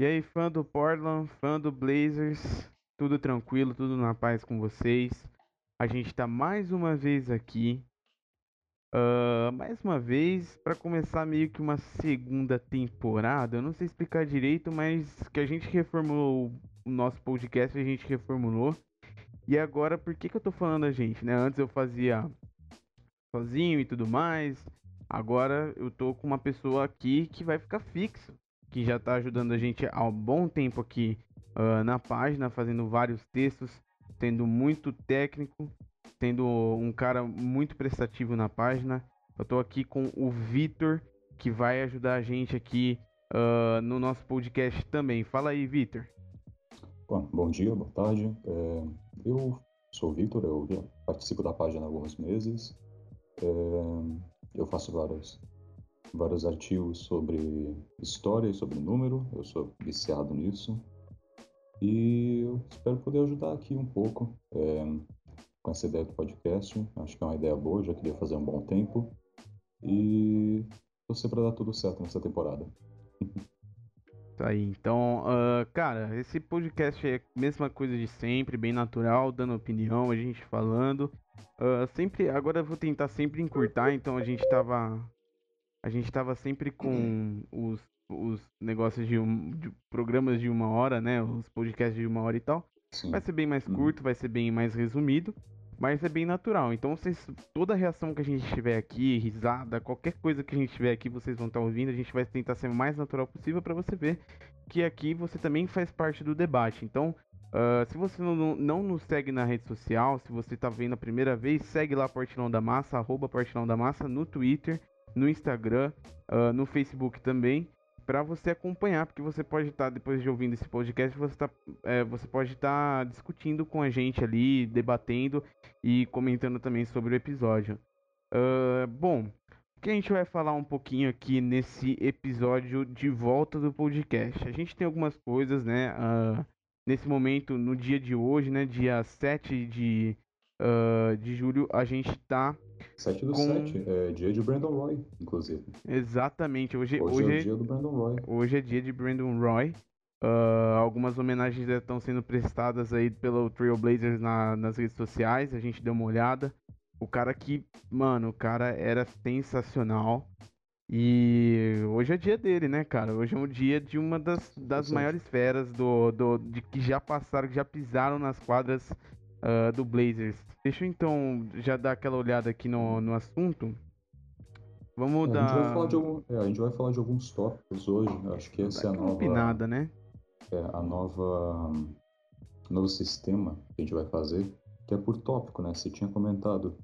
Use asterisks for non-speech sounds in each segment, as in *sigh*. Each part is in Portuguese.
E aí, fã do Portland, fã do Blazers, tudo tranquilo, tudo na paz com vocês. A gente tá mais uma vez aqui, ah, mais uma vez, para começar meio que uma segunda temporada. Eu não sei explicar direito, mas que a gente reformulou o nosso podcast, a gente reformulou. E agora, por que que eu tô falando a gente, né? Antes eu fazia sozinho e tudo mais. Agora eu tô com uma pessoa aqui que vai ficar fixo, que já tá ajudando a gente há um bom tempo aqui uh, na página, fazendo vários textos, sendo muito técnico, sendo um cara muito prestativo na página. Eu tô aqui com o Vitor, que vai ajudar a gente aqui uh, no nosso podcast também. Fala aí, Vitor. Bom, bom dia, boa tarde. É, eu sou o Vitor, eu participo da página há alguns meses. É, eu faço vários, vários artigos sobre história e sobre número, eu sou viciado nisso. E eu espero poder ajudar aqui um pouco é, com essa ideia do podcast. Acho que é uma ideia boa, já queria fazer um bom tempo. E torcer para dar tudo certo nessa temporada. *laughs* Tá aí, então, uh, cara, esse podcast é a mesma coisa de sempre, bem natural, dando opinião, a gente falando. Uh, sempre, agora eu vou tentar sempre encurtar, então a gente tava. A gente tava sempre com os, os negócios de, um, de programas de uma hora, né? Os podcasts de uma hora e tal. Sim. Vai ser bem mais Uhum. curto, vai ser bem mais resumido, mas é bem natural. Então, vocês, toda reação que a gente tiver aqui, risada, qualquer coisa que a gente tiver aqui, vocês vão estar ouvindo. A gente vai tentar ser o mais natural possível para você ver que aqui você também faz parte do debate. Então, ah, se você não, não- não nos segue na rede social, se você tá vendo a primeira vez, segue lá Portilão da Massa, arroba Portilão da Massa, no Twitter, no Instagram, ah, no Facebook também, para você acompanhar, porque você pode estar, depois de ouvindo esse podcast, você, tá, é, você pode estar discutindo com a gente ali, debatendo e comentando também sobre o episódio. Ah, bom, o que a gente vai falar um pouquinho aqui nesse episódio de volta do podcast? A gente tem algumas coisas, né? ah, nesse momento, no dia de hoje, né? Dia 7 de, ah, de julho, a gente tá 7 do Com- 7, é dia de Brandon Roy, inclusive. exatamente. Hoje, Hoje, hoje, é dia do Brandon Roy. Hoje é dia de Brandon Roy. Ah, algumas homenagens já estão sendo prestadas aí pelo Trailblazers na, nas redes sociais. A gente deu uma olhada. O cara que, mano, o cara era sensacional. E hoje é dia dele, né, cara? Hoje é um dia de uma das, das maiores feras do, do, de que já passaram, que já pisaram nas quadras ah, do Blazers. Deixa eu então já dar aquela olhada aqui no, no assunto. Vamos É, a, gente dar falar de algum- é, a gente vai falar de alguns tópicos hoje. Acho que essa é a nova, opinada, né? é, a nova, novo sistema que a gente vai fazer, que é por tópico, né? Você tinha comentado.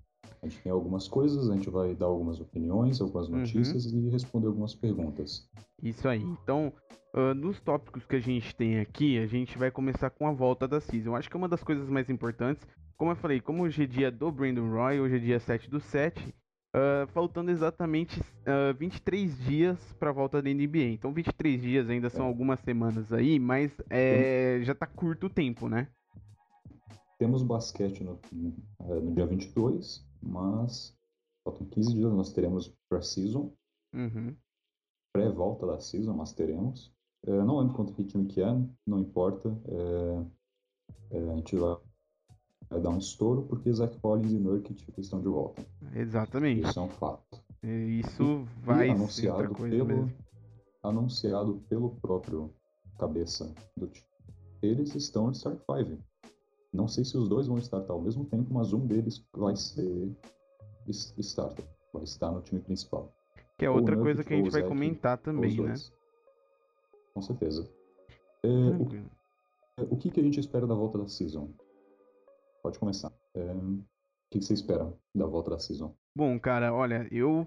A gente tem algumas coisas, a gente vai dar algumas opiniões, algumas Uhum. notícias e responder algumas perguntas. Isso aí. Então, ah, nos tópicos que a gente tem aqui, a gente vai começar com a volta da season. Acho que é uma das coisas mais importantes, como eu falei, como hoje é dia do Brandon Roy, hoje é dia 7 do 7, ah, faltando exatamente ah, 23 dias para a volta da NBA. Então, 23 dias ainda são É. algumas semanas aí, mas é, já tá curto o tempo, né? Temos basquete no, no dia 22, mas faltam 15 dias, nós teremos pré-season, Uhum. pré-volta da season, mas teremos. É, não lembro quanto que time que é, não importa. É, é, a gente vai, vai dar um estouro porque Zach Collins e Nurkic estão de volta. Exatamente. Isso é um fato. Isso vai e anunciado pelo, mesmo. anunciado pelo próprio cabeça do time. Eles estão no Star 5. Não sei se os dois vão startar ao mesmo tempo, mas um deles vai ser starter. Vai estar no time principal. Que é ou outra coisa que a gente vai comentar também, né? Com certeza. É, o Tranquilo. O que, que a gente espera da volta da season? Pode começar. É, o que, que você espera da volta da season? Bom, cara, olha, eu.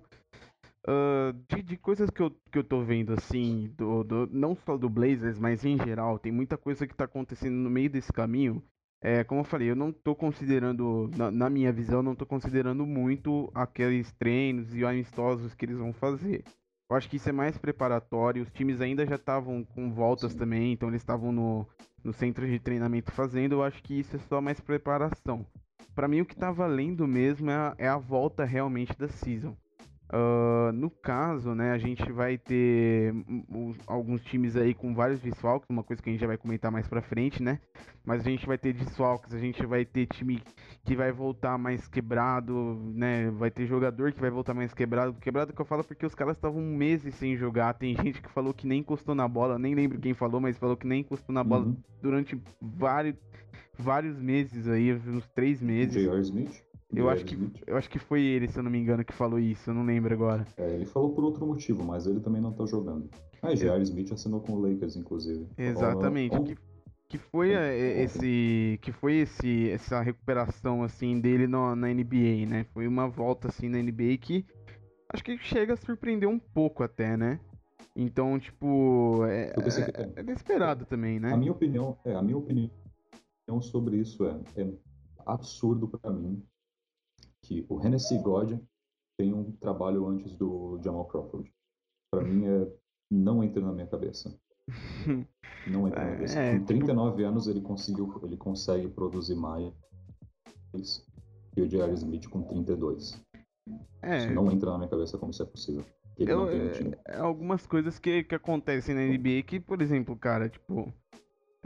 ah, de, de coisas que eu, que eu tô vendo, assim, do, do, não só do Blazers, mas em geral, tem muita coisa que tá acontecendo no meio desse caminho. É, como eu falei, eu não tô considerando, na, na minha visão, não tô considerando muito aqueles treinos e amistosos que eles vão fazer. Eu acho que isso é mais preparatório. Os times ainda já estavam com voltas Sim. também, então eles estavam no, no centro de treinamento fazendo. Eu acho que isso é só mais preparação. Pra mim, o que tá valendo mesmo é a, é a volta realmente da season. Uh, no caso, né, a gente vai ter alguns times aí com vários desfalques, uma coisa que a gente já vai comentar mais pra frente, né? Mas a gente vai ter desfalques, a gente vai ter time que vai voltar mais quebrado, né? Vai ter jogador que vai voltar mais quebrado. Quebrado que eu falo porque os caras estavam meses sem jogar. Tem gente que falou que nem encostou na bola, nem lembro quem falou, mas falou que nem encostou na bola uhum. durante vários, vários meses aí, uns três meses. J.R. Smith? Eu acho, que, eu acho que foi ele, se eu não me engano, que falou isso, eu não lembro agora. É, ele falou por outro motivo, mas ele também não tá jogando. Ah, J.R. Smith assinou com o Lakers, inclusive. Exatamente. Que, que foi esse. Que foi esse, essa recuperação assim dele no, na NBA, né? Foi uma volta assim na NBA que acho que chega a surpreender um pouco até, né? Então, tipo, é, é, é inesperado também, né? A minha opinião, é, a minha opinião sobre isso é, é absurdo para mim que o Hennessy God tem um trabalho antes do Jamal Crawford. Para mim é não entra na minha cabeça. Não entra na minha *laughs* cabeça. É, Com 39 tipo... anos ele conseguiu, ele consegue produzir mais que o J.R. Smith com 32. É, isso não entra na minha cabeça como isso é possível. Eu, é, é, algumas coisas que, que acontecem na NBA que, por exemplo, cara, tipo,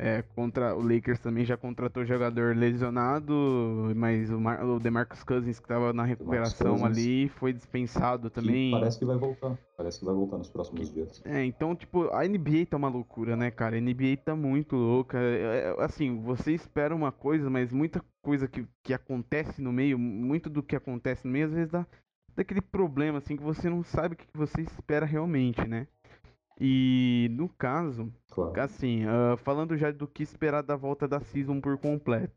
é, contra o Lakers também já contratou jogador lesionado, mas o, Mar o DeMarcus Cousins que estava na recuperação ali foi dispensado também. parece que vai voltar. Parece que vai voltar nos próximos dias. É, então, tipo, a NBA tá uma loucura, né, cara? A NBA tá muito louca. É, é, assim, você espera uma coisa, mas muita coisa que, que acontece no meio, muito do que acontece no meio, às vezes dá daquele problema, assim, que você não sabe o que você espera realmente, né? E no caso, claro. assim, uh, falando já do que esperar da volta da season por completo.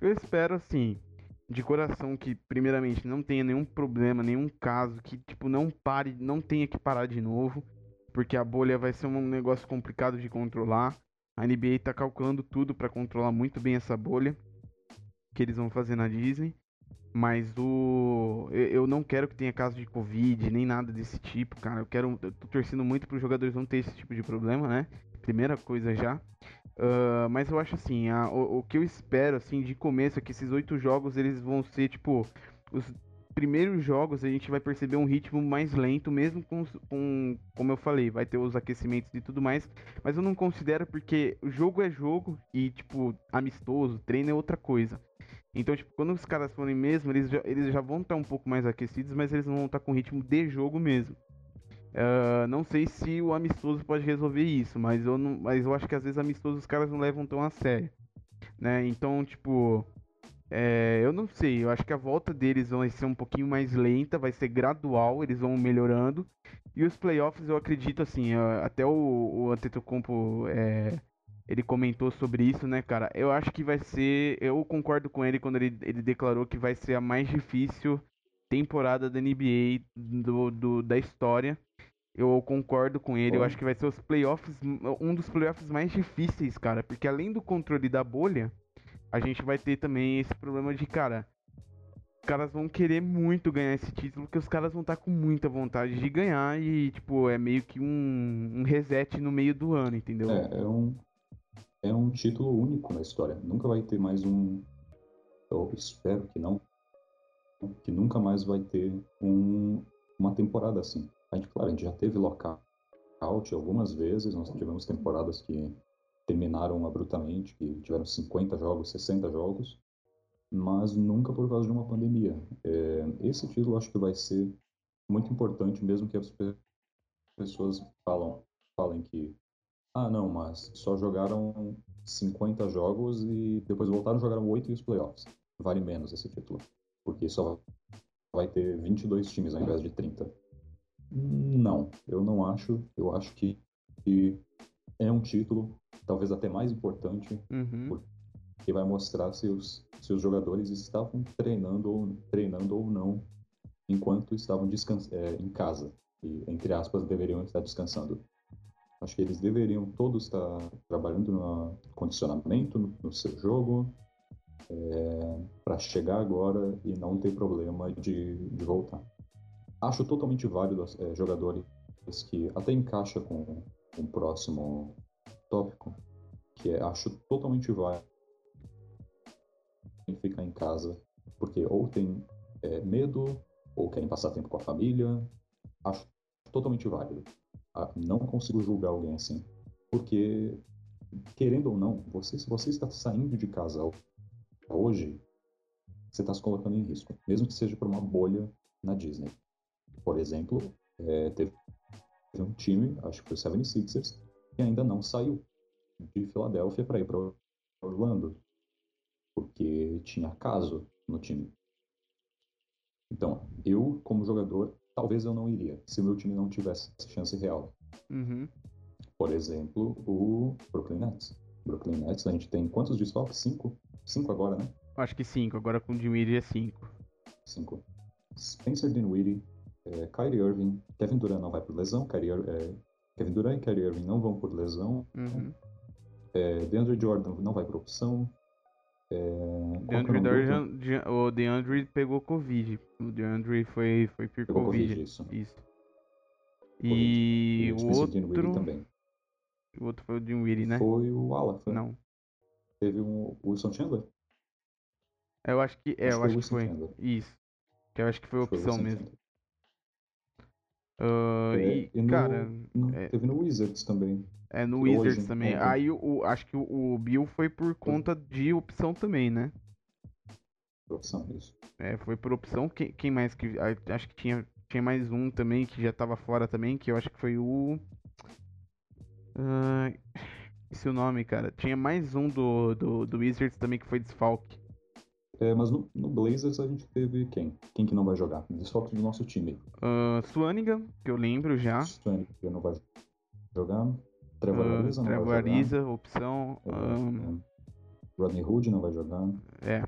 Eu espero, assim, de coração que, primeiramente, não tenha nenhum problema, nenhum caso, que, tipo, não pare, não tenha que parar de novo, porque a bolha vai ser um negócio complicado de controlar. A NBA tá calculando tudo para controlar muito bem essa bolha que eles vão fazer na Disney. Mas o. Eu não quero que tenha caso de Covid, nem nada desse tipo, cara. Eu quero. Eu tô torcendo muito para os jogadores não ter esse tipo de problema, né? Primeira coisa já. Uh, mas eu acho assim, a, o, o, que eu espero, assim, de começo é que esses oito jogos eles vão ser, tipo, os primeiros jogos a gente vai perceber um ritmo mais lento, mesmo com, com como eu falei, vai ter os aquecimentos e tudo mais. Mas eu não considero porque o jogo é jogo e, tipo, amistoso, treino é outra coisa. Então, tipo, quando os caras forem mesmo, eles já, eles já vão estar um pouco mais aquecidos, mas eles vão estar com ritmo de jogo mesmo. Uh, não sei se o amistoso pode resolver isso, mas eu, não, mas eu acho que às vezes amistoso os caras não levam tão a sério. Né? Então, tipo, é, eu não sei, eu acho que a volta deles vai ser um pouquinho mais lenta, vai ser gradual, eles vão melhorando. E os playoffs eu acredito assim, até o, o Antetokounmpo é, ele comentou sobre isso, né, cara? Eu acho que vai ser. Eu concordo com ele quando ele, ele declarou que vai ser a mais difícil temporada da NBA do, do, da história. Eu concordo com ele. Eu acho que vai ser os playoffs, um dos playoffs mais difíceis, cara. Porque além do controle da bolha, a gente vai ter também esse problema de, cara. Os caras vão querer muito ganhar esse título, porque os caras vão estar tá com muita vontade de ganhar e, tipo, é meio que um, um reset no meio do ano, entendeu? É, é um, é um título único na história. Nunca vai ter mais um. Eu espero que não. Que nunca mais vai ter um, uma temporada assim. A gente, claro, a gente já teve lockout algumas vezes, nós tivemos temporadas que terminaram abruptamente, que tiveram 50 jogos, 60 jogos, mas nunca por causa de uma pandemia. É, esse título acho que vai ser muito importante, mesmo que as pessoas falam, falem que ah, não, mas só jogaram 50 jogos e depois voltaram, jogaram 8 e os playoffs. Vale menos esse título. Porque só vai ter 22 times ao invés de 30. Não, eu não acho. Eu acho que, que é um título talvez até mais importante, uhum. porque vai mostrar se os, se os jogadores estavam treinando ou, treinando ou não enquanto estavam é, em casa. E, entre aspas, deveriam estar descansando. Acho que eles deveriam todos estar trabalhando no condicionamento, no, no seu jogo, é, para chegar agora e não ter problema de, de voltar. Acho totalmente válido é, jogadores que até encaixa com o próximo tópico, que é acho totalmente válido ficar em casa porque ou tem é, medo ou querem passar tempo com a família acho totalmente válido. Ah, não consigo julgar alguém assim, porque querendo ou não, você se você está saindo de casa hoje, você está se colocando em risco, mesmo que seja por uma bolha na Disney. Por exemplo, é, teve um time, acho que foi o 76ers, que ainda não saiu de Filadélfia para ir para Orlando, porque tinha caso no time. Então, eu, como jogador, talvez eu não iria, se o meu time não tivesse chance real. Uhum. Por exemplo, o Brooklyn Nets. Brooklyn Nets, a gente tem quantos desfalques? Cinco? Cinco agora, né? Acho que cinco, agora com o Dinwiddie é cinco. Cinco. Spencer Dinwiddie, é, Kyrie Irving, Kevin Durant não vai por lesão, Kyrie, é, Kevin Durant e Kyrie Irving não vão por lesão. Uhum. É, DeAndre Jordan não vai por opção. É, DeAndre Jordan, o DeAndre pegou Covid. O DeAndre foi, foi por Pegou Covid. Covid, isso. Isso. E, E o outro. Também. O outro foi o Dinwiddie, né? Foi o Alafa. Não. Teve um Wilson Chandler? Eu acho que. É, Acho eu acho foi que foi. Chandler. Isso. Eu acho que foi foi opção Wilson mesmo. Chandler. Ah, É, e, e no- cara, no- é- Teve no Wizards também. é no hoje, Wizards também. ontem. Aí o, acho que o, o Bill foi por conta de opção também, né? por Opção, isso. É, foi por opção. Quem, quem mais que. Acho que tinha, tinha mais um também que já tava fora também, que eu acho que foi o. Ah, esse é o nome, cara. Tinha mais um do, do, do Wizards também que foi desfalque. É, mas no, no Blazers a gente teve quem? Quem que não vai jogar? Desfalque do nosso time. Uh, Suanigan, que eu lembro já. Swann que não vai jogar. Trevor Ah, Ariza não Trevor vai jogar. Ariza, opção. É, ahn, é. Rodney Hood não vai jogar. É.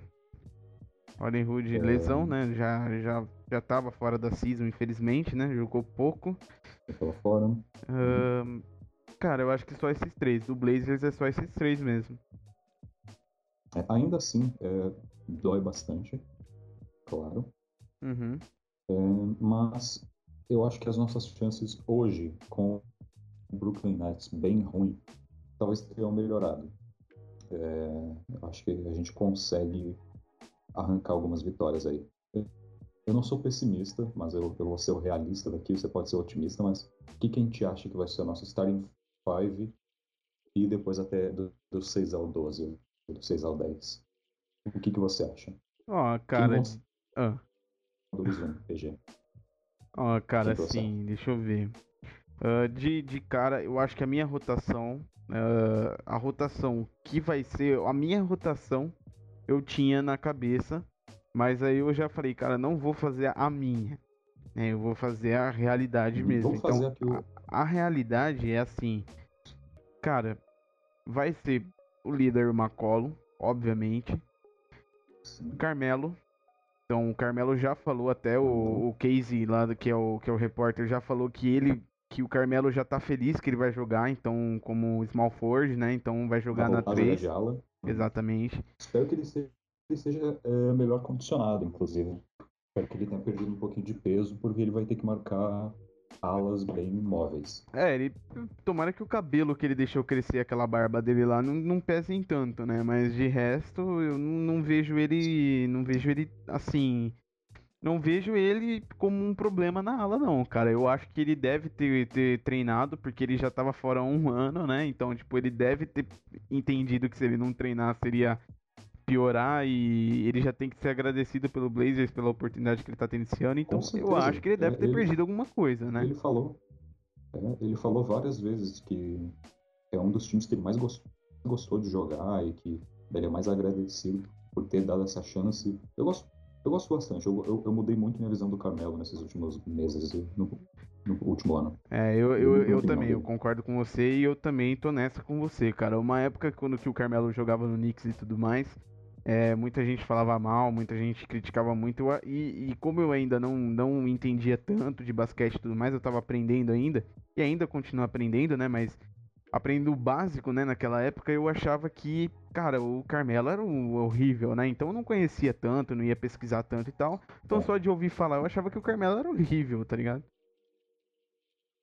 Rodney Hood, É. lesão, né? Já, já, já tava fora da season, infelizmente, né? Jogou pouco. Pela fora. Ahn, cara, eu acho que só esses três. Do Blazers é só esses três mesmo. É, ainda assim, é, dói bastante. Claro. Uhum. É, mas eu acho que as nossas chances hoje, com o Brooklyn Nets bem ruim, talvez tenham melhorado. É, eu acho que a gente consegue arrancar algumas vitórias aí. Eu- não sou pessimista, mas eu, eu vou ser o realista daqui. Você pode ser otimista, mas o que, que a gente acha que vai ser o nosso starting five e depois até do, do 6 ao 12, do 6 ao 10? O que, que você acha? Ó, Quem cara. Ah, ó, cara, Quem você assim, deixa eu ver. Ah, de, de cara, eu acho que a minha rotação. ah, a rotação que vai ser. A minha rotação eu tinha na cabeça. Mas aí eu já falei, cara, não vou fazer a minha. né, eu vou fazer a realidade mesmo. Então, o, a realidade é assim, cara, vai ser o líder McCollum, obviamente, Carmelo. Então o Carmelo já falou até o, o Casey lá do- que é o que é o repórter já falou que ele que o Carmelo já tá feliz que ele vai jogar, então como small forward, né? Então vai jogar na voltar a jogar 3, de ala. exatamente. Espero que ele seja, ele seja, é, melhor condicionado, inclusive. Espero que ele tenha perdido um pouquinho de peso, porque ele vai ter que marcar alas bem móveis. É, ele tomara que o cabelo que ele deixou crescer aquela barba dele lá não, não pese em tanto, né? Mas de resto, eu não, não vejo ele, não vejo ele assim, não vejo ele como um problema na ala não, cara. Eu acho que ele deve ter, ter treinado porque ele já tava fora há um ano, né? Então, tipo, ele deve ter entendido que se ele não treinar seria piorar e ele já tem que ser agradecido pelo Blazers pela oportunidade que ele tá tendo esse ano. Então, eu acho que ele deve ter ele- perdido alguma coisa, né? Ele falou, é, ele falou várias vezes que é um dos times que ele mais gos- gostou de jogar e que ele é mais agradecido por ter dado essa chance. Eu gosto, eu gosto bastante. Eu, eu, eu mudei muito minha visão do Carmelo nesses últimos meses, no, no último ano. É, eu, Eu eu, eu também, eu concordo com você e eu também tô nessa com você, cara. Uma época quando que o Carmelo jogava no Knicks e tudo mais, é, muita gente falava mal, muita gente criticava muito, eu e, e como eu ainda não, não entendia tanto de basquete e tudo mais, eu tava aprendendo ainda, e ainda continuo aprendendo, né, mas aprendo o básico, né, naquela época eu achava que, cara, o Carmelo era um horrível, né, então eu não conhecia tanto, não ia pesquisar tanto e tal, então É. só de ouvir falar eu achava que o Carmelo era horrível, tá ligado?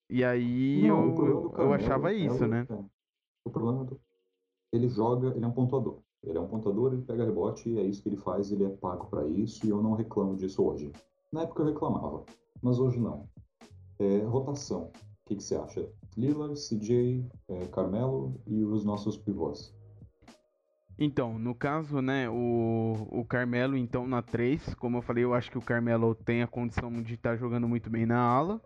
E aí Não, eu, eu Carmelo achava é isso, o- né? é, o problema do. Ele joga, ele é um pontuador. Ele é um pontuador, ele pega rebote e é isso que ele faz, ele é pago pra isso e eu não reclamo disso hoje. Na época eu reclamava, mas hoje não. É, rotação. O que, que você acha? Lillard, CJ, é, Carmelo e os nossos pivôs. Então, no caso, né, o, o Carmelo, então, na 3, como eu falei, eu acho que o Carmelo tem a condição de estar tá jogando muito bem na ala.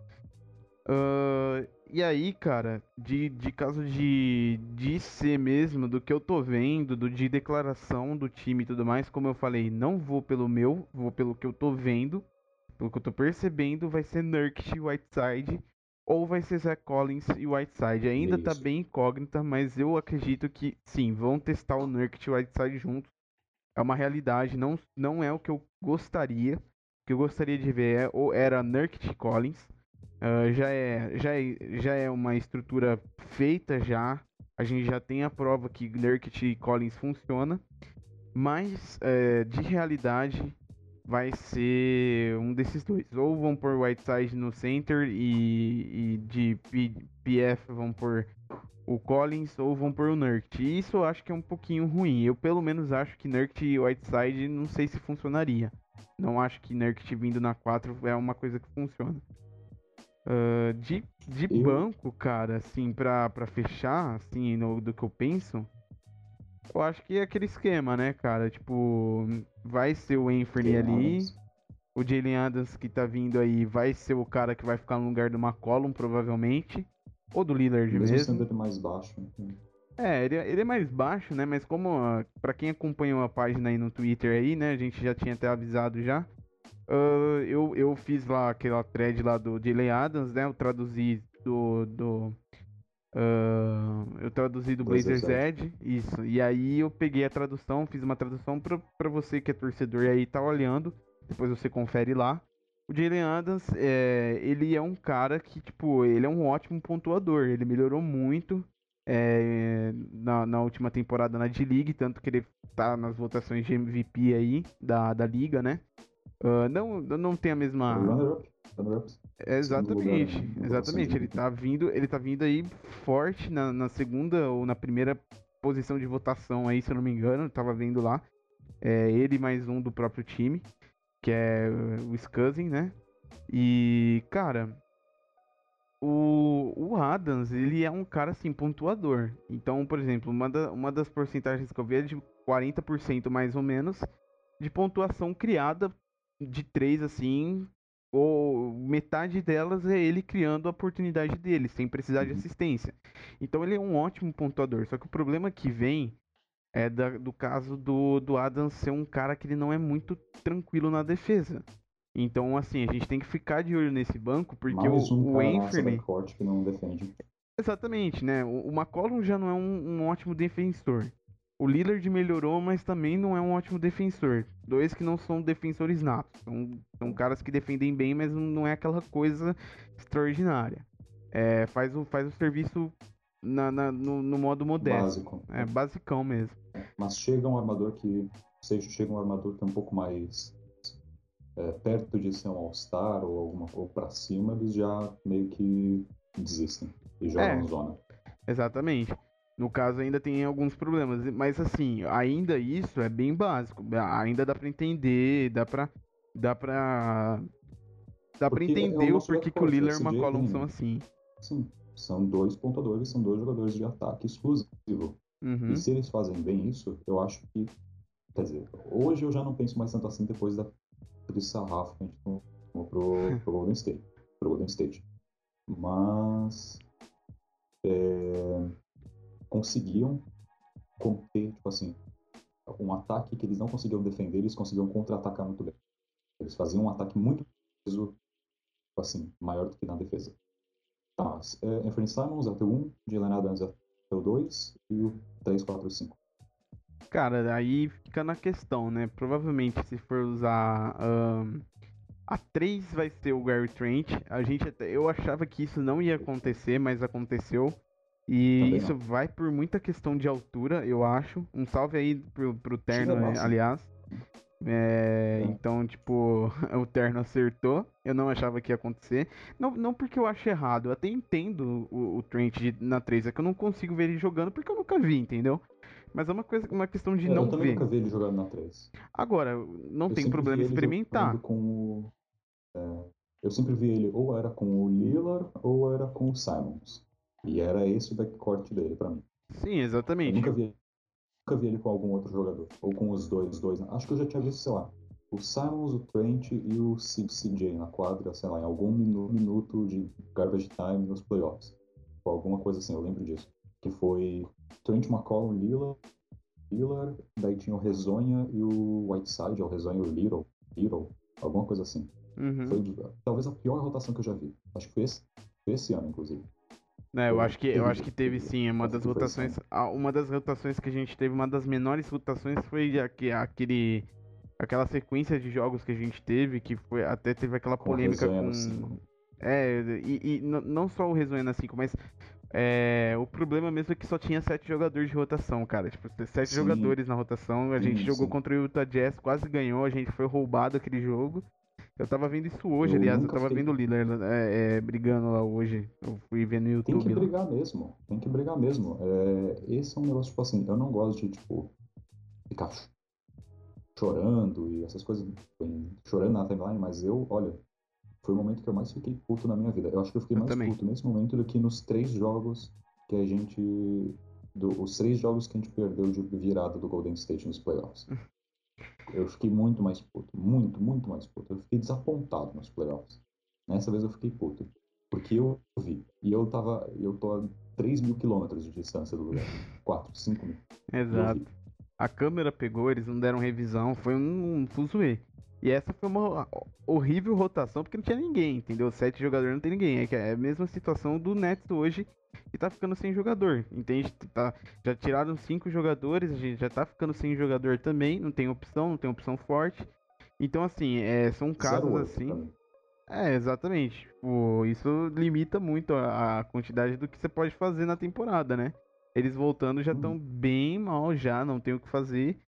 Uh, e aí, cara, de, de caso de, de ser mesmo, do que eu tô vendo, do, de declaração do time e tudo mais, como eu falei, não vou pelo meu, vou pelo que eu tô vendo, pelo que eu tô percebendo, vai ser Nurkic e Whiteside ou vai ser Zach Collins e Whiteside. Ainda tá bem incógnita, mas eu acredito que sim, vão testar o Nurkic e Whiteside juntos. É uma realidade, não, não é o que eu gostaria. O que eu gostaria de ver é, ou era Nurkic e Collins. Uh, já, é, já, é, já é uma estrutura feita já. A gente já tem a prova que Nurkic e Collins funciona. Mas é, de realidade, vai ser um desses dois. Ou vão por Whiteside no center e, e de P, PF vão por o Collins ou vão por o Nurkt. Isso eu acho que é um pouquinho ruim. Eu pelo menos acho que Nurkt e Whiteside não sei se funcionaria. Não acho que Nurkt vindo na 4 é uma coisa que funciona. Uh, de de eu... banco, cara, assim, pra, pra fechar, assim, no, do que eu penso, eu acho que é aquele esquema, né, cara? Tipo, vai ser o Anthony ali. O Jalen Adams que tá vindo aí vai ser o cara que vai ficar no lugar do McCollum, provavelmente. Ou do Lillard mesmo. mesmo. sendo ele mais baixo. Né? É, ele, ele, é mais baixo, né? Mas como, para quem acompanhou a página aí no Twitter aí, né? A gente já tinha até avisado já. Uh, eu, eu fiz lá aquela thread lá do Jalen Adams, né? Eu traduzi do, do Uh, eu traduzi do Blazers Edge, isso. E aí eu peguei a tradução, fiz uma tradução para você que é torcedor e aí tá olhando. Depois você confere lá. O Jalen Adams, é, ele é um cara que, tipo, ele é um ótimo pontuador. Ele melhorou muito é, na, na, última temporada na D-League, tanto que ele tá nas votações de MVP aí da, da liga, né? Uh, não, não tem a mesma. Exatamente, exatamente. Ele tá vindo, ele tá vindo aí forte na, na, segunda ou na primeira posição de votação aí, se eu não me engano, eu tava vendo lá. É, ele mais um do próprio time, que é o Scuzzing, né? E, cara, o, o Adams, ele é um cara assim, pontuador. Então, por exemplo, uma, da, uma das porcentagens que eu vi é de 40% mais ou menos de pontuação criada de três, assim, ou metade delas é ele criando a oportunidade dele, sem precisar de uhum. assistência. Então ele é um ótimo pontuador. Só que o problema que vem é da, do caso do, do Adam ser um cara que ele não é muito tranquilo na defesa. Então, assim, a gente tem que ficar de olho nesse banco, porque Mais o, um o Anthony... que não defende. Exatamente, né? O, o McCollum já não é um, um ótimo defensor. O Lillard melhorou, mas também não é um ótimo defensor. Dois que não são defensores natos. São, são caras que defendem bem, mas não é aquela coisa extraordinária. É, faz, o, faz o serviço na, na no, no, modo modesto. Básico. É, basicão mesmo. Mas chega um armador que. Seja, chega um armador que é um pouco mais é, perto de ser um All-Star ou alguma ou para cima, eles já meio que desistem e jogam é, zona. Exatamente. No caso, ainda tem alguns problemas, mas assim, ainda isso é bem básico. Ainda dá para entender, dá para dá para dá para entender é o porquê que o Lillard e o McCollum são assim. Sim, são dois pontadores, são dois jogadores de ataque exclusivo. Uhum. E se eles fazem bem isso, eu acho que quer dizer, hoje eu já não penso mais tanto assim depois da sarrafo que a gente tomou pro, *laughs* pro Golden State, pro Golden State. Mas é, conseguiam conter, tipo assim, um ataque que eles não conseguiam defender, eles conseguiam contra-atacar muito bem. Eles faziam um ataque muito peso, tipo assim, maior do que na defesa. Tá, é, Anthony Simons até o 1, Jalen Adams até o 2 e o 3, 4 e 5. Cara, aí fica na questão, né? Provavelmente se for usar um, a 3 vai ser o Gary Trent. A gente até, eu achava que isso não ia acontecer, mas aconteceu. E Também isso não. vai por muita questão de altura, eu acho. Um salve aí pro, pro Terno, né, aliás. É, então, tipo, *laughs* o Terno acertou. Eu não achava que ia acontecer. Não, não porque eu acho errado. Eu até entendo o, o Trent na 3. É que eu não consigo ver ele jogando porque eu nunca vi, entendeu? Mas é uma, coisa, uma questão de é, não eu ver. Eu nunca vi ele jogando na 3. Agora, não eu tem problema experimentar. Com o, é, eu sempre vi ele ou era com o Lillard ou era com o Simons. E era esse o backcourt dele para mim. Sim, exatamente. Eu nunca vi, nunca vi ele com algum outro jogador. Ou com os dois, os dois. Né? Acho que eu já tinha visto, sei lá, o Simons, o Trent e o CJ na quadra, sei lá, em algum minuto de garbage time nos playoffs. Ou alguma coisa assim, eu lembro disso. Que foi Trent McCollum, Lillard, Lillard, daí tinha o Rezonha e o Whiteside, ou o Rezonha e o Little, Little, alguma coisa assim. Uhum. Foi talvez a pior rotação que eu já vi. Acho que foi esse, foi esse ano, inclusive. É, eu acho que eu acho que teve sim, uma das rotações, uma das rotações que a gente teve, uma das menores rotações foi aquele aquela sequência de jogos que a gente teve, que foi até teve aquela polêmica com é, e, e não só o Resuena na 5, mas é, o problema mesmo é que só tinha sete jogadores de rotação, cara. Tipo, sete sim. jogadores na rotação. A gente sim, jogou sim. contra o Utah Jazz, quase ganhou, a gente foi roubado aquele jogo. Eu tava vendo isso hoje, eu aliás, eu tava vendo o Lillard é, é, brigando lá hoje. Eu fui ver no YouTube. Tem que brigar lá. mesmo, tem que brigar mesmo. É, esse é um negócio, tipo assim, eu não gosto de, tipo, ficar chorando e essas coisas, chorando na timeline, mas eu, olha, foi o momento que eu mais fiquei puto na minha vida. Eu acho que eu fiquei eu mais também. puto nesse momento do que nos três jogos que a gente. Do, os três jogos que a gente perdeu de virada do Golden State nos playoffs. *laughs* Eu fiquei muito mais puto. Muito, muito mais puto. Eu fiquei desapontado nos playoffs. Nessa vez eu fiquei puto. Porque eu vi. E eu tava. Eu tô a 3 mil quilômetros de distância do lugar. *laughs* 4, 5 mil. Exato. A câmera pegou, eles não deram revisão, foi um, um fuzuê. E essa foi uma horrível rotação, porque não tinha ninguém, entendeu? Sete jogadores não tem ninguém. É, é a mesma situação do Nets hoje, que tá ficando sem jogador, entende? Tá, já tiraram cinco jogadores, a gente já tá ficando sem jogador também, não tem opção, não tem opção forte. Então, assim, é, são casos assim. É, exatamente. Tipo, isso limita muito a, a, quantidade do que você pode fazer na temporada, né? Eles voltando já estão uhum. bem mal já, não tem o que fazer.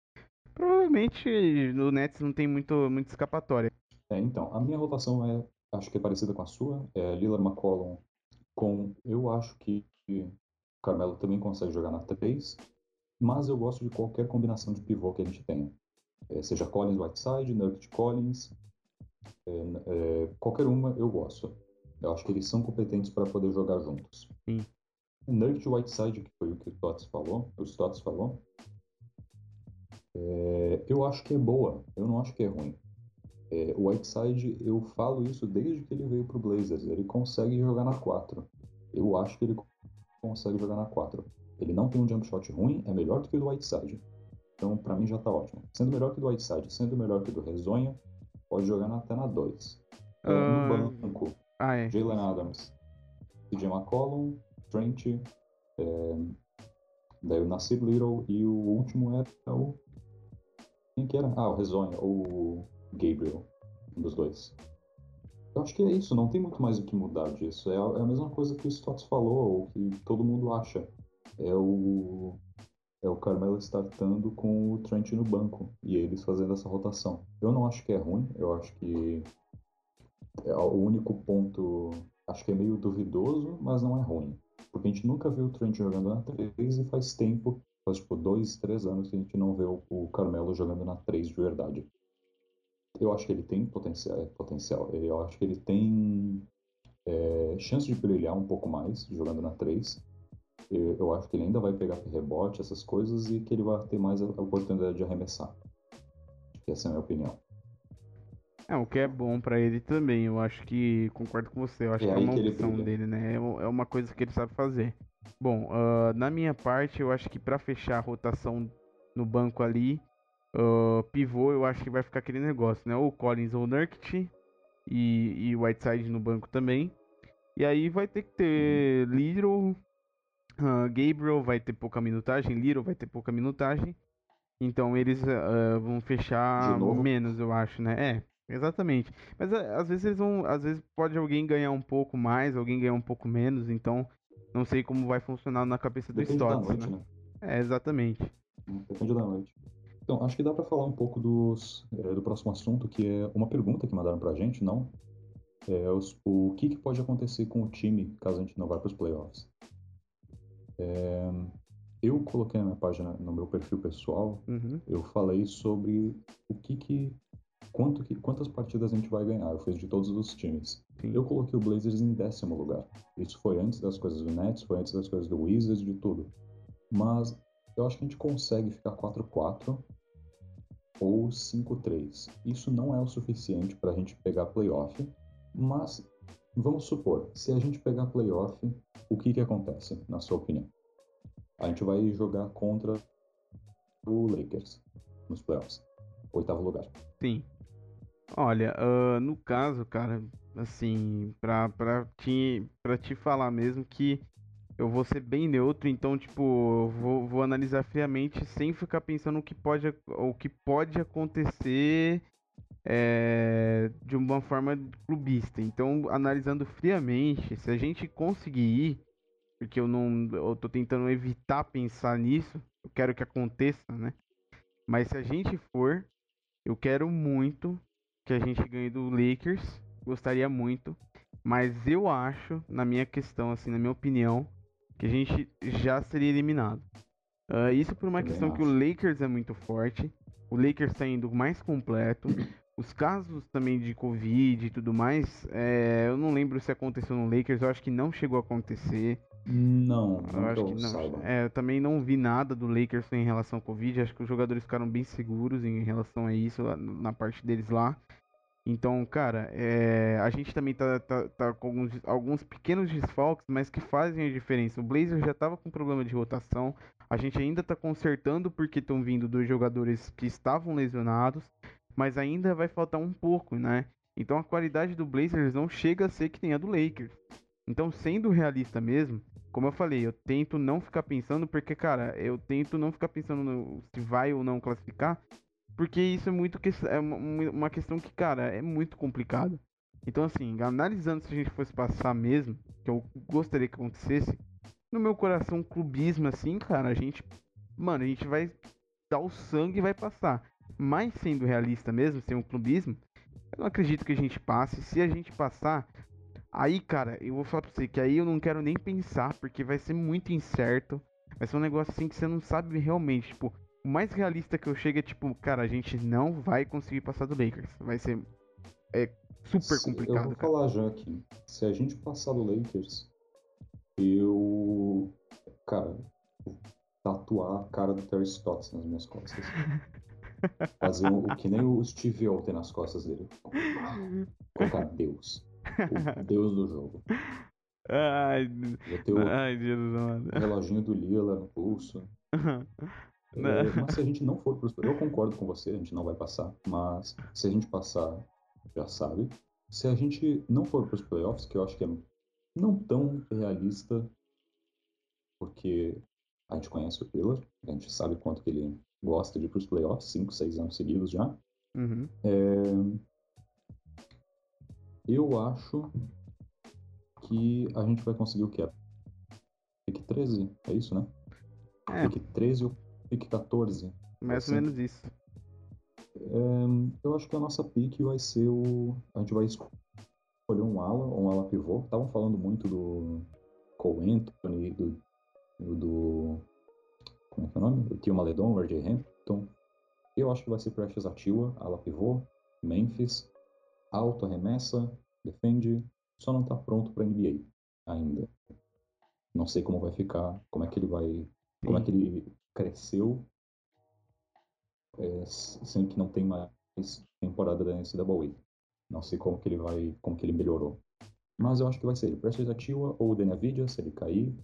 Provavelmente no Nets não tem muito, muita escapatória. É, então, a minha rotação é, acho que é parecida com a sua. É Lillard McCollum com, eu acho que o Carmelo também consegue jogar na 3, mas eu gosto de qualquer combinação de pivô que a gente tenha. É, seja Collins Whiteside, Nurkic Collins, é, é, qualquer uma eu gosto. Eu acho que eles são competentes para poder jogar juntos. Sim. Nurkic Whiteside, que foi o que o Tots falou, o Stotts falou, é, eu acho que é boa, eu não acho que é ruim. É, o Whiteside, eu falo isso desde que ele veio pro Blazers, ele consegue jogar na 4. Eu acho que ele consegue jogar na 4. Ele não tem um jump shot ruim, é melhor do que o do Whiteside. Então, para mim já tá ótimo. Sendo melhor que o do Whiteside, sendo melhor que o do Rezonha, pode jogar até na 2. Uh... No ah, banco, ah, é. Jalen Adams, CJ McCollum, Trent, é... daí o Nassib Little e o último é o quem que era? Ah, o Rezonha ou o Gabriel. Um dos dois. Eu acho que é isso, não tem muito mais o que mudar disso. É a, é a mesma coisa que o Stotts falou, ou que todo mundo acha. É o, é o Carmelo startando com o Trent no banco e eles fazendo essa rotação. Eu não acho que é ruim, eu acho que é o único ponto, acho que é meio duvidoso, mas não é ruim. Porque a gente nunca viu o Trent jogando na 3 e faz tempo faz tipo dois, três anos que a gente não vê o, o Carmelo jogando na 3 de verdade. Eu acho que ele tem potencial, é, potencial. Eu acho que ele tem é, chance de brilhar um pouco mais jogando na 3. Eu, eu acho que ele ainda vai pegar rebote, essas coisas, e que ele vai ter mais a oportunidade de arremessar. Essa é a minha opinião. É, o que é bom para ele também. Eu acho que concordo com você. Eu acho é que é uma opção dele, né? É, é uma coisa que ele sabe fazer. Bom, uh, na minha parte, eu acho que para fechar a rotação no banco ali, uh, pivô, eu acho que vai ficar aquele negócio, né? Ou Collins ou Nurkic e, e Whiteside no banco também. E aí vai ter que ter Little, uh, Gabriel vai ter pouca minutagem, Little vai ter pouca minutagem. Então eles uh, vão fechar menos, eu acho, né? É, exatamente. Mas às vezes eles vão. Às vezes pode alguém ganhar um pouco mais, alguém ganhar um pouco menos. Então não sei como vai funcionar na cabeça do Stotts, né? né? É, exatamente. Depende da noite. Então, acho que dá para falar um pouco dos, é, do próximo assunto, que é uma pergunta que mandaram pra gente, não? É, os, o que, que, pode acontecer com o time caso a gente não vá para os playoffs? É, eu coloquei na minha página, no meu perfil pessoal, uhum. eu falei sobre o que, que quanto que, quantas partidas a gente vai ganhar. Eu fiz de todos os times. Eu coloquei o Blazers em décimo lugar. Isso foi antes das coisas do Nets, foi antes das coisas do Wizards, de tudo. Mas eu acho que a gente consegue ficar 4-4 ou 5-3. Isso não é o suficiente para a gente pegar playoff, mas vamos supor, se a gente pegar playoff, o que, que acontece, na sua opinião? A gente vai jogar contra o Lakers nos playoffs. Oitavo lugar. Sim. Olha, uh, no caso, cara, assim, pra, pra, te, pra te falar mesmo que eu vou ser bem neutro, então, tipo, vou, vou analisar friamente sem ficar pensando o que pode, o que pode acontecer é, de uma forma clubista. Então, analisando friamente, se a gente conseguir ir, porque eu não, eu tô tentando evitar pensar nisso, eu quero que aconteça, né? Mas se a gente for, eu quero muito que a gente ganhe do Lakers, gostaria muito, mas eu acho, na minha questão, assim, na minha opinião, que a gente já seria eliminado. Uh, isso por uma Também questão que o Lakers é muito forte, o Lakers está indo mais completo. *coughs* Os casos também de Covid e tudo mais, é, eu não lembro se aconteceu no Lakers, eu acho que não chegou a acontecer. Não, Eu não acho que eu não. É, eu também não vi nada do Lakers em relação ao Covid. Acho que os jogadores ficaram bem seguros em relação a isso na parte deles lá. Então, cara, é, a gente também tá, tá, tá com alguns, alguns pequenos desfalques, mas que fazem a diferença. O Blazer já tava com problema de rotação. A gente ainda tá consertando porque estão vindo dois jogadores que estavam lesionados, mas ainda vai faltar um pouco, né? Então a qualidade do Blazers não chega a ser que tem a do Lakers. Então, sendo realista mesmo, como eu falei, eu tento não ficar pensando, porque, cara, eu tento não ficar pensando no, se vai ou não classificar, porque isso é muito que, é uma, questão que, cara, é muito complicado. Então, assim, analisando se a gente fosse passar mesmo, que eu gostaria que acontecesse, no meu coração, clubismo, assim, cara, a gente, mano, a gente vai dar o sangue e vai passar. Mas sendo realista mesmo, sem um clubismo, eu não acredito que a gente passe. Se a gente passar, Aí, cara, eu vou falar pra você que aí eu não quero nem pensar, porque vai ser muito incerto. Vai ser um negócio assim que você não sabe realmente. Tipo, o mais realista que eu chego é tipo, cara, a gente não vai conseguir passar do Lakers. Vai ser é, super Se- Eu complicado, vou cara. falar já aqui. Se a gente passar do Lakers, eu. Cara, vou tatuar a cara do Terry Stotts nas minhas costas. *laughs* Fazer o, que nem o Steve tem nas costas dele. *laughs* Colocar Deus. O Deus do jogo. *laughs* Ai, ter o ai, Jesus amado. reloginho do Lila no pulso. *laughs* É, mas se a gente não for pros Eu *laughs* concordo com você, a gente não vai passar. Mas se a gente passar, já sabe. Se a gente não for pros playoffs, que eu acho que é não tão realista, porque a gente conhece o Pillar, a gente sabe quanto que ele gosta de ir pros playoffs, 5, 6 anos seguidos já. Uhum. Eu acho que a gente vai conseguir o que? Pick 13, é isso, né? É, Pick 13 ou pick 14. mais ou assim. menos isso. É, eu acho que a nossa pick vai ser o. A gente vai escolher um ala, um ala pivô. Estavam falando muito do Cole Anthony, do. do, como é que é o nome? Do Tio Maledon, o RJ Hampton. Eu acho que vai ser Precious Achiuwa, ala pivô, Memphis, alto, arremessa, defende, só não tá pronto para NBA ainda. Não sei como vai ficar, como é que ele vai. Como é que ele cresceu é, sendo que não tem mais temporada da NCAA. Não sei como que ele vai, como que ele melhorou. Mas eu acho que vai ser ele. Precious Achiuwa ou Denavidia, se ele cair.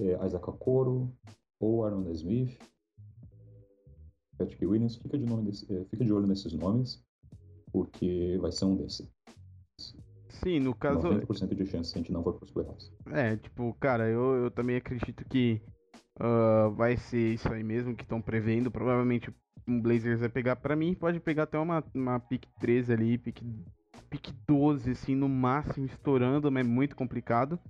É, Isaac Okoro ou Aaron Smith. Patrick Williams. Fica de, nome desse- é, fica de olho nesses nomes, porque vai ser um desses. Sim, no caso, 90% de chance se a gente não for para os playoffs. É, tipo, cara, eu, eu também acredito que ah, vai ser isso aí mesmo que estão prevendo. Provavelmente um Blazers vai pegar, pra mim, pode pegar até uma, uma pick 13 ali, pick, pick 12, assim, no máximo, estourando, mas é muito complicado.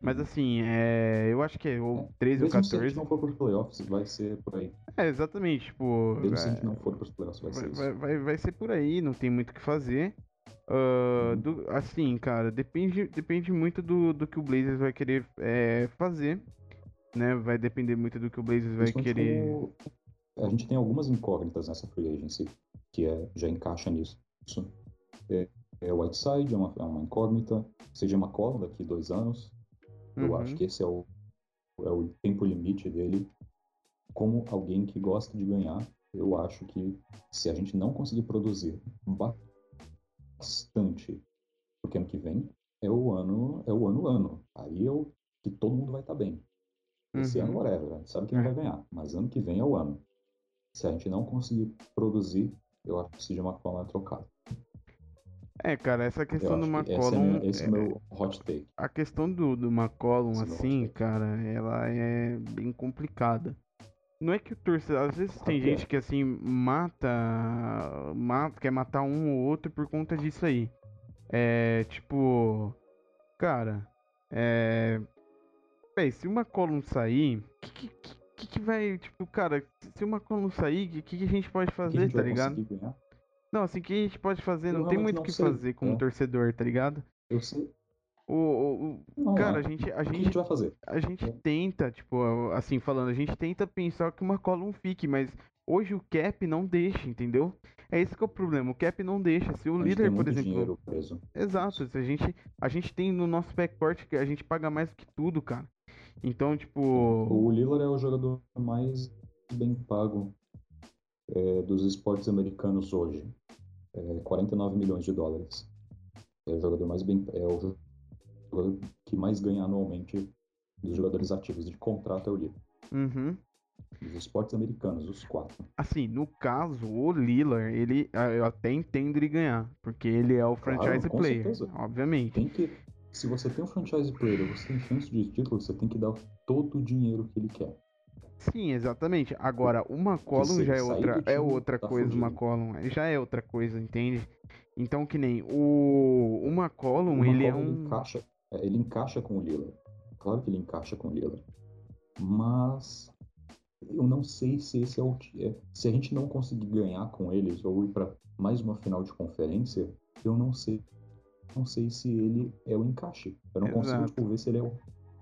Mas assim, é, eu acho que é ou 13 ou Mesmo se a 14. gente não for para os playoffs, vai ser por aí. É, exatamente, tipo. Mesmo se a é, gente não for para os playoffs, vai ser Vai, isso. vai, vai, vai ser por aí, não tem muito o que fazer. Uhum. do- assim, cara, depende, depende muito do, do que o Blazers vai querer é, fazer, né? Vai depender muito do que o Blazers vai querer. como A gente tem algumas incógnitas nessa free agency, que é, já encaixa nisso. É, é Whiteside, é uma, é uma incógnita. Seja uma cola daqui dois anos. Eu Uhum. acho que esse é o, é o tempo limite dele. Como alguém que gosta de ganhar, eu acho que se a gente não conseguir produzir bastante porque ano que vem, é o ano, é o ano ano. Aí é o que todo mundo vai estar bem. Esse Uhum. ano, whatever, a gente sabe quem É. vai ganhar. Mas ano que vem é o ano. Se a gente não conseguir produzir, eu acho que o CJ McCollum é trocado. É, cara, essa questão do que esse é, McCollum. esse é o meu hot take. A questão do, do McCollum, Esse é assim, cara, ela é bem complicada. Não é que o torcedor. Às vezes tem é. gente que, assim, mata, mata. Quer matar um ou outro por conta disso aí. É, tipo. Cara, é. Véi, se o McCollum sair, que, que, que, que vai. Tipo, cara, se o McCollum sair, o que, que a gente pode O que a fazer, gente tá ligado? ganhar? Não, assim, o que a gente pode fazer? Não tem muito o que sei, fazer como é. torcedor, tá ligado? Eu sei. O, o, o- Não, cara, é. a gente, a O que a gente gente vai fazer? a gente É. tenta, tipo, assim falando, a gente tenta pensar que uma McCollum fique, mas hoje o cap não deixa, entendeu? É esse que é o problema, o cap não deixa. Se o A gente líder, por exemplo, dinheiro preso. exato, se a gente a gente tem no nosso backcourt que a gente paga mais do que tudo, cara. Então, tipo, O Lillard é o jogador mais bem pago é, dos esportes americanos hoje. É, 49 milhões de dólares. É o jogador mais bem, é o jogador que mais ganha anualmente dos jogadores ativos de contrato é o Lillard. uhum. Dos esportes americanos, os quatro. Assim, no caso, o Lillard, ele ah, eu até entendo ele ganhar, porque ele é o Claro, franchise com player, certeza. obviamente. Tem que, se você tem um franchise player, você tem chance de título, você tem que dar todo o dinheiro que ele quer. Sim, exatamente. Agora, o McCollum se já é outra, é outra tá coisa, o fudido. McCollum. Já é outra coisa, entende? Então, que nem o, o McCollum, O ele é McCollum, um. encaixa, é, ele encaixa com o Lillard. Claro que ele encaixa com o Lillard. Mas eu não sei se esse é o é, se a gente não conseguir ganhar com eles ou ir para mais uma final de conferência, eu não sei não sei se ele é o encaixe. Eu não consigo Exato. tipo, ver se ele é o,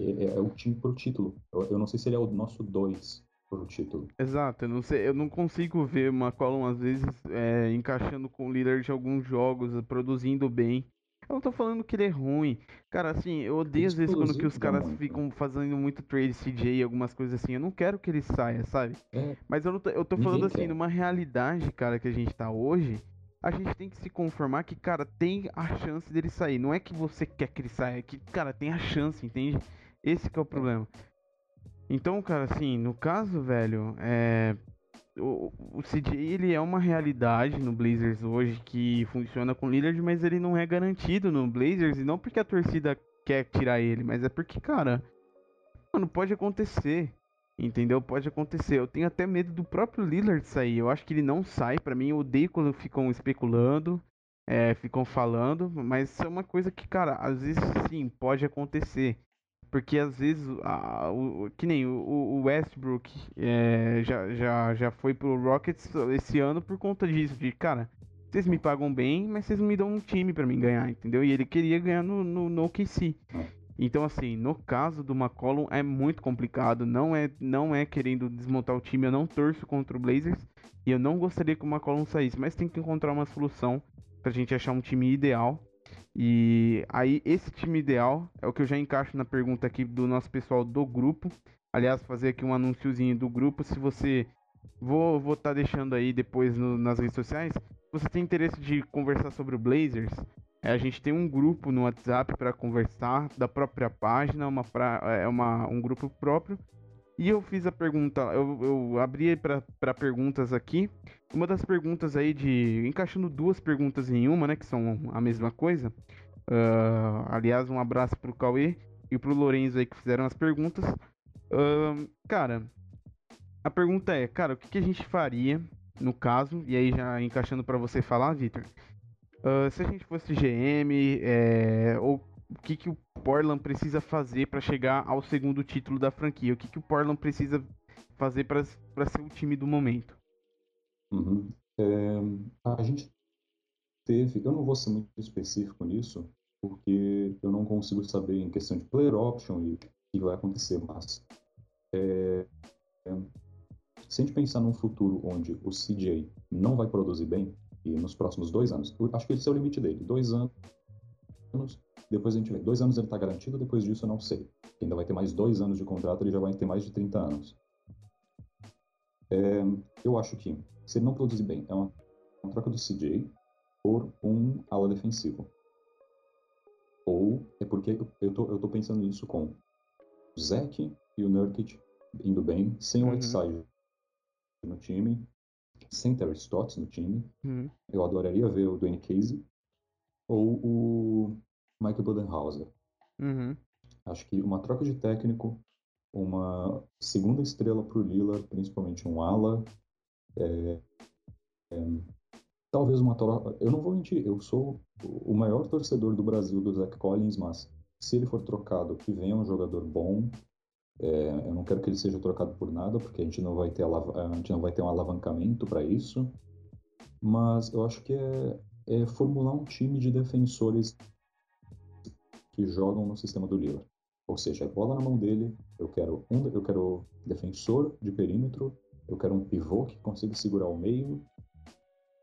é, é- é o time pro título. Eu, eu não sei se ele é o nosso dois pro título. Exato, eu não sei, eu não consigo ver o McCollum às vezes é, encaixando com o líder de alguns jogos, produzindo bem. Eu não tô falando que ele é ruim. Cara, assim, eu odeio às vezes quando que os dá caras ficam fazendo muito trade CJ e algumas coisas assim. Eu não quero que ele saia, sabe? É, Mas eu, não tô, eu tô Ninguém falando assim, quer. numa realidade, cara, que a gente tá hoje, a gente tem que se conformar que, cara, tem a chance dele sair. Não é que você quer que ele saia, é que, cara, tem a chance, entende? Esse é o problema. Então, cara, assim, no caso, velho, é. O, CJ, ele é uma realidade no Blazers hoje que funciona com Lillard, mas ele não é garantido no Blazers, e não porque a torcida quer tirar ele, mas é porque, cara, mano, pode acontecer. Entendeu? Pode acontecer. Eu tenho até medo do próprio Lillard sair. Eu acho que ele não sai. Pra mim, eu odeio quando ficam especulando, é, ficam falando. Mas é uma coisa que, cara, às vezes sim, pode acontecer. Porque às vezes, a- o, que nem o, o Westbrook é, já, já, já foi pro Rockets esse ano por conta disso. De, cara, vocês me pagam bem, mas vocês não me dão um time pra mim ganhar, entendeu? E ele queria ganhar no, no, no OKC. Então, assim, no caso do McCollum é muito complicado. Não é, não é querendo desmontar o time. Eu não torço contra o Blazers. E eu não gostaria que o McCollum saísse. Mas tem que encontrar uma solução pra gente achar um time ideal. E aí, esse time ideal é o que eu já encaixo na pergunta aqui do nosso pessoal do grupo. Aliás, fazer aqui um anúnciozinho do grupo. Se você. Vou estar vou tá deixando aí depois no- nas redes sociais. Se você tem interesse de conversar sobre o Blazers, é, a gente tem um grupo no WhatsApp para conversar da própria página, uma pra, é uma, um grupo próprio. E eu fiz a pergunta, eu, eu abri para perguntas aqui. Uma das perguntas aí de. encaixando duas perguntas em uma, né? Que são a mesma coisa. Ah, aliás, um abraço pro Cauê e pro Lorenzo aí que fizeram as perguntas. Ahn, cara, a pergunta é, cara, o que, que a gente faria no caso? E aí já encaixando para você falar, Victor. Ah, se a gente fosse GM, é, ou o que, que o Portland precisa fazer para chegar ao segundo título da franquia? O que, que o Portland precisa fazer para ser o time do momento? Uhum. É, a gente teve, eu não vou ser muito específico nisso, porque eu não consigo saber em questão de player option e o que vai acontecer, mas é, é, se a gente pensar num futuro onde o CJ não vai produzir bem, e nos próximos dois anos, acho que esse é o limite dele, dois anos, depois a gente vê. Dois anos ele está garantido, depois disso eu não sei. Ainda vai ter mais dois anos de contrato, ele já vai ter mais de 30 anos. É, eu acho que, se ele não produzir bem, é uma, uma troca do CJ por um ala defensivo. Ou é porque eu tô, eu tô pensando nisso com o Zeke e o Nurkic indo bem, sem o uhum. Whiteside no time, sem Terry Stotts no time. Uhum. Eu adoraria ver o Dwayne Casey ou o Michael Budenhauser. Uhum. Acho que uma troca de técnico, uma segunda estrela para o Lillard, principalmente um ala, é, é, talvez uma troca. Eu não vou mentir, eu sou o maior torcedor do Brasil do Zach Collins, mas se ele for trocado, que venha um jogador bom. É, eu não quero que ele seja trocado por nada, porque a gente não vai ter, a gente não vai ter um alavancamento para isso. Mas eu acho que é, é formular um time de defensores que jogam no sistema do Lillard. Ou seja, a bola na mão dele, eu quero um, eu quero defensor de perímetro, eu quero um pivô que consiga segurar o meio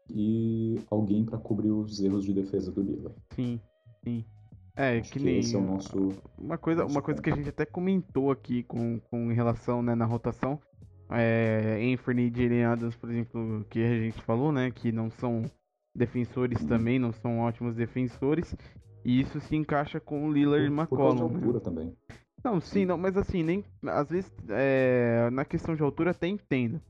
e alguém para cobrir os erros de defesa do Lillard. Sim, sim. É, que, que nem esse é o nosso uma coisa, uma coisa que a gente até comentou aqui com, com relação né, na rotação, é, Anthony e Jalen Adams, por exemplo, que a gente falou, né, que não são defensores uhum. também, não são ótimos defensores. E isso se encaixa com o Lillard e McCollum. Por causa de altura né? também. Não, sim, não, mas assim, nem. Às vezes, é, na questão de altura até entendo.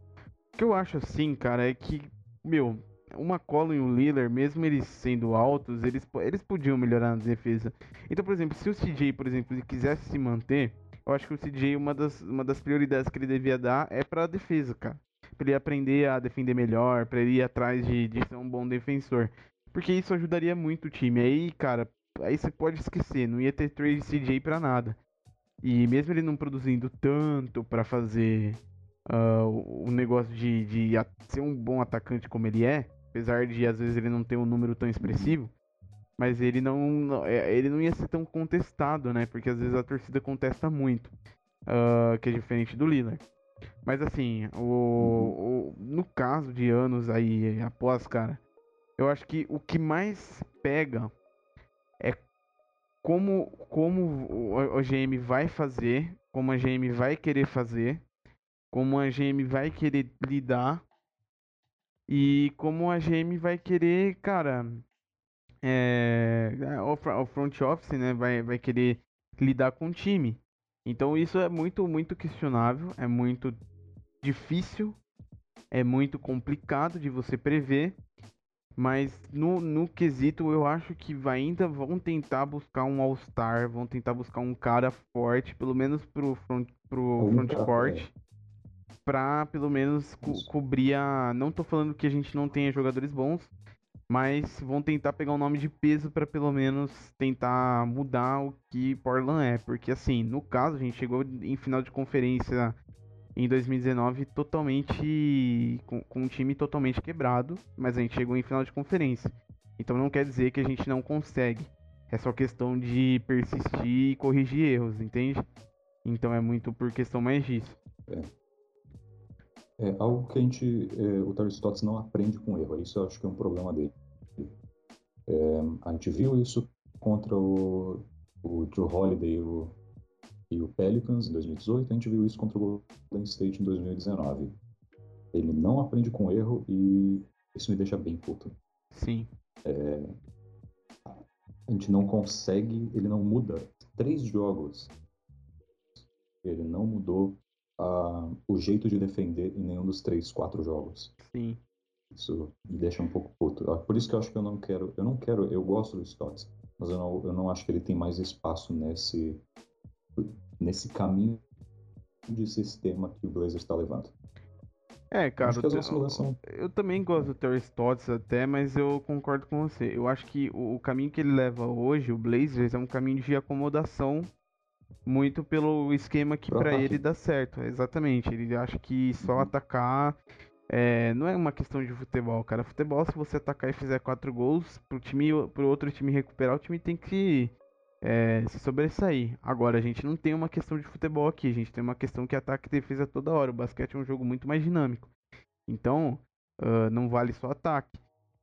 O que eu acho assim, cara, é que, meu, o McCollum e o Lillard, mesmo eles sendo altos, eles, eles podiam melhorar na defesa. Então, por exemplo, se o CJ, por exemplo, quisesse se manter, eu acho que o CJ, uma das, uma das prioridades que ele devia dar é pra defesa, cara. Pra ele aprender a defender melhor, pra ele ir atrás de, de ser um bom defensor. Porque isso ajudaria muito o time. Aí, cara, aí você pode esquecer, não ia ter trade CJ pra nada. E mesmo ele não produzindo tanto para fazer uh, o negócio de, de ser um bom atacante como ele é, apesar de às vezes ele não ter um número tão expressivo, mas ele não, é, ele não ia ser tão contestado, né? Porque às vezes a torcida contesta muito, uh, que é diferente do Lillard. Mas assim, o, o, no caso de anos aí após, cara, eu acho que o que mais pega é como, como o, GM vai fazer, como a GM vai querer fazer, como a GM vai querer lidar e como a GM vai querer, cara, é, o front office, né, vai, vai querer lidar com o time. Então isso é muito, muito questionável, é muito difícil, é muito complicado de você prever. Mas no, no quesito, eu acho que ainda vão tentar buscar um All-Star, vão tentar buscar um cara forte, pelo menos pro front, pro front court, é. pra pelo menos co cobrir a. Não tô falando que a gente não tenha jogadores bons, mas vão tentar pegar um nome de peso para pelo menos tentar mudar o que Portland é, porque assim, no caso a gente chegou em final de conferência em 2019 totalmente com, com, um time totalmente quebrado, mas a gente chegou em final de conferência. Então não quer dizer que a gente não consegue. É só questão de persistir e corrigir erros, entende? Então é muito por questão mais disso. É, é algo que a gente, é, o Terry Stotts não aprende com erro. Isso eu acho que é um problema dele. É, a gente viu isso contra o, o Drew Holiday, o e o Pelicans em 2018, a gente viu isso contra o Golden State em 2019. Ele não aprende com erro e isso me deixa bem puto. Sim. É, a gente não consegue, ele não muda. Três jogos, ele não mudou uh, o jeito de defender em nenhum dos três, quatro jogos. Sim. Isso me deixa um pouco puto. Ah, por isso que eu acho que eu não quero, eu não quero, eu gosto do Stotts, mas eu não, eu não acho que ele tem mais espaço nesse nesse caminho de sistema que o Blazers está levando. É, cara, eu, eu, eu, também gosto do Terry Stotts até, mas eu concordo com você. Eu acho que o, o, caminho que ele leva hoje, o Blazers, é um caminho de acomodação muito pelo esquema que para ele dá certo. Exatamente. Ele acha que só uhum. atacar é, não é uma questão de futebol, cara. Futebol, se você atacar e fizer quatro gols, pro time, pro outro time recuperar, o time tem que é, se sobressair. Agora, a gente não tem uma questão de futebol aqui, a gente tem uma questão que ataque e defesa toda hora. O basquete é um jogo muito mais dinâmico. Então, uh, não vale só ataque.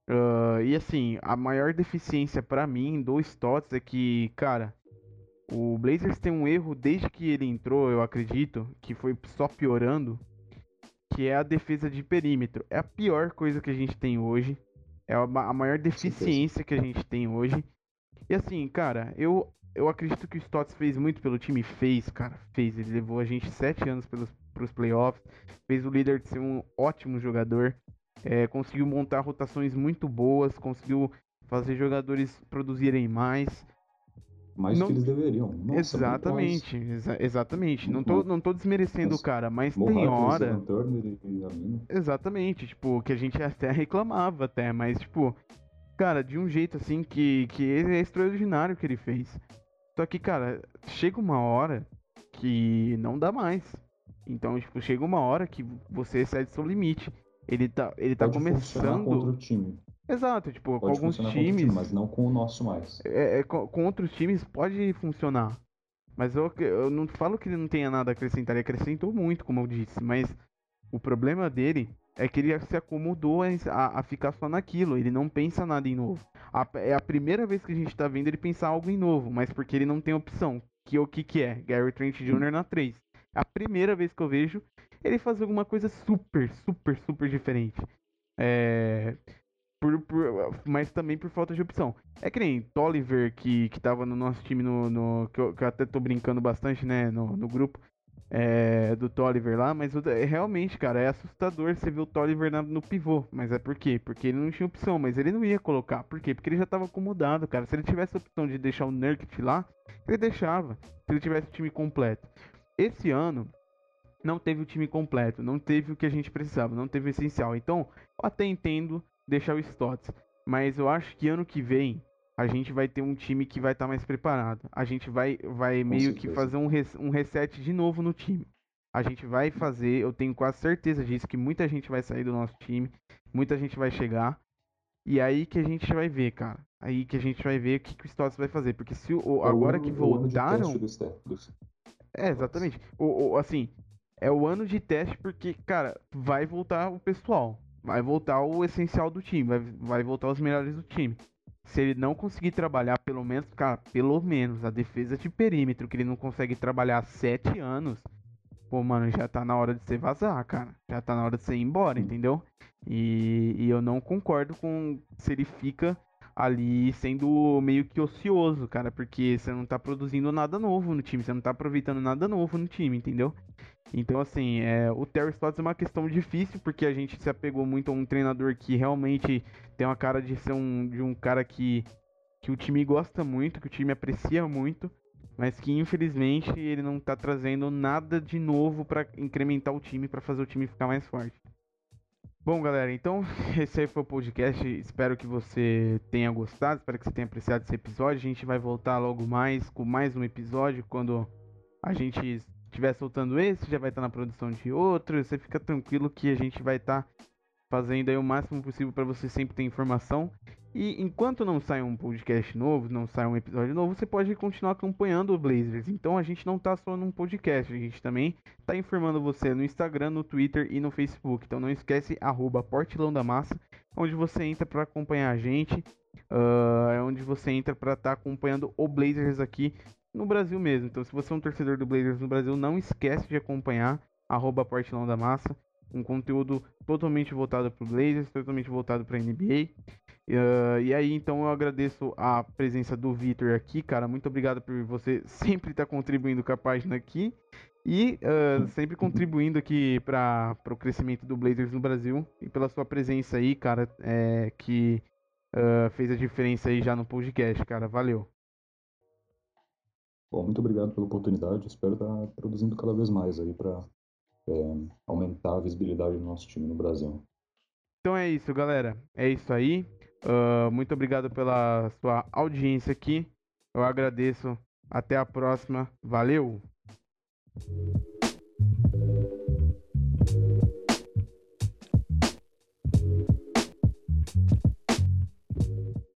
Uh, e assim, a maior deficiência para mim do Stotts é que, cara, o Blazers tem um erro desde que ele entrou, eu acredito, que foi só piorando, que é a defesa de perímetro. É a pior coisa que a gente tem hoje. É a maior deficiência que a gente tem hoje. E assim, cara, eu, eu acredito que o Stotts fez muito pelo time. Fez, cara, fez. Ele levou a gente sete anos pelos, pros playoffs. Fez o líder de ser um ótimo jogador. É, conseguiu montar rotações muito boas. Conseguiu fazer jogadores produzirem mais. Mais não... que eles deveriam. Nossa, exatamente, exa exatamente. Não tô, não tô desmerecendo o cara, mas tem hora. Exatamente, tipo, que a gente até *laughs* reclamava até, mas tipo, cara, de um jeito assim que, que é extraordinário que ele fez. Só que, cara, chega uma hora que não dá mais. Então, tipo, chega uma hora que você excede seu limite. Ele tá, ele tá começando. Contra o time. Exato, tipo, pode com alguns times. Time, mas não com o nosso mais. É, é, com, com, outros times pode funcionar. Mas eu, eu não falo que ele não tenha nada a acrescentar, ele acrescentou muito, como eu disse, mas o problema dele é que ele se acomodou a, a ficar só naquilo, ele não pensa nada em novo. A, é a primeira vez que a gente tá vendo ele pensar algo em novo, mas porque ele não tem opção. Que o que que é? Gary Trent Jr. na 3. É a primeira vez que eu vejo ele fazer alguma coisa super, super, super diferente. É por, por, mas também por falta de opção. É que nem Tolliver, que, que tava no nosso time, no, no que, eu, que eu até tô brincando bastante, né, no, no grupo é, do Tolliver lá, mas é, realmente, cara, é assustador você ver o Tolliver na, no pivô. Mas é por quê? Porque ele não tinha opção, mas ele não ia colocar. Por quê? Porque ele já tava acomodado, cara. Se ele tivesse a opção de deixar o Nurkic lá, ele deixava. Se ele tivesse o time completo. Esse ano, não teve o time completo, não teve o que a gente precisava, não teve o essencial. Então, eu até entendo deixar o Stotts. Mas eu acho que ano que vem a gente vai ter um time que vai estar tá mais preparado. A gente vai, vai meio que fazer um, res, um reset de novo no time. A gente vai fazer, eu tenho quase certeza disso, que muita gente vai sair do nosso time, muita gente vai chegar. E aí que a gente vai ver, cara. Aí que a gente vai ver o que, que o Stotts vai fazer. Porque se o, é agora que voltaram. É, exatamente. O, o, assim, é o ano de teste porque, cara, vai voltar o pessoal vai voltar o essencial do time, vai, vai voltar os melhores do time. Se ele não conseguir trabalhar, pelo menos, cara, pelo menos a defesa de perímetro, que ele não consegue trabalhar há sete anos, pô, mano, já tá na hora de você vazar, cara. Já tá na hora de você ir embora, entendeu? E, e eu não concordo com se ele fica ali sendo meio que ocioso, cara, porque você não tá produzindo nada novo no time, você não tá aproveitando nada novo no time, entendeu? Então, assim, é, o Terry Stotts é uma questão difícil, porque a gente se apegou muito a um treinador que realmente tem uma cara de ser um, de um cara que, que o time gosta muito, que o time aprecia muito, mas que infelizmente ele não tá trazendo nada de novo para incrementar o time, para fazer o time ficar mais forte. Bom, galera, então *laughs* esse aí foi o podcast. Espero que você tenha gostado, espero que você tenha apreciado esse episódio. A gente vai voltar logo mais com mais um episódio quando a gente estiver soltando esse, já vai estar na produção de outro. Você fica tranquilo que a gente vai estar fazendo aí o máximo possível para você sempre ter informação. E enquanto não sai um podcast novo, não sai um episódio novo, você pode continuar acompanhando o Blazers. Então a gente não tá só num podcast, a gente também tá informando você no Instagram, no Twitter e no Facebook. Então não esquece arroba Portilão da Massa, onde você entra para acompanhar a gente. Uh, é onde você entra para estar tá acompanhando o Blazers aqui no Brasil mesmo. Então, se você é um torcedor do Blazers no Brasil, não esquece de acompanhar arroba Portilão da Massa, um conteúdo totalmente voltado para o Blazers, totalmente voltado para a NBA. Uh, e aí, então, eu agradeço a presença do Vitor aqui, cara. Muito obrigado por você *laughs* sempre estar tá contribuindo com a página aqui e uh, sempre contribuindo aqui para o crescimento do Blazers no Brasil e pela sua presença aí, cara, é, que uh, fez a diferença aí já no podcast, cara. Valeu. Bom, muito obrigado pela oportunidade. Espero estar produzindo cada vez mais aí para aumentar a visibilidade do nosso time no Brasil. Então é isso, galera. É isso aí. Uh, muito obrigado pela sua audiência aqui. Eu agradeço. Até a próxima. Valeu!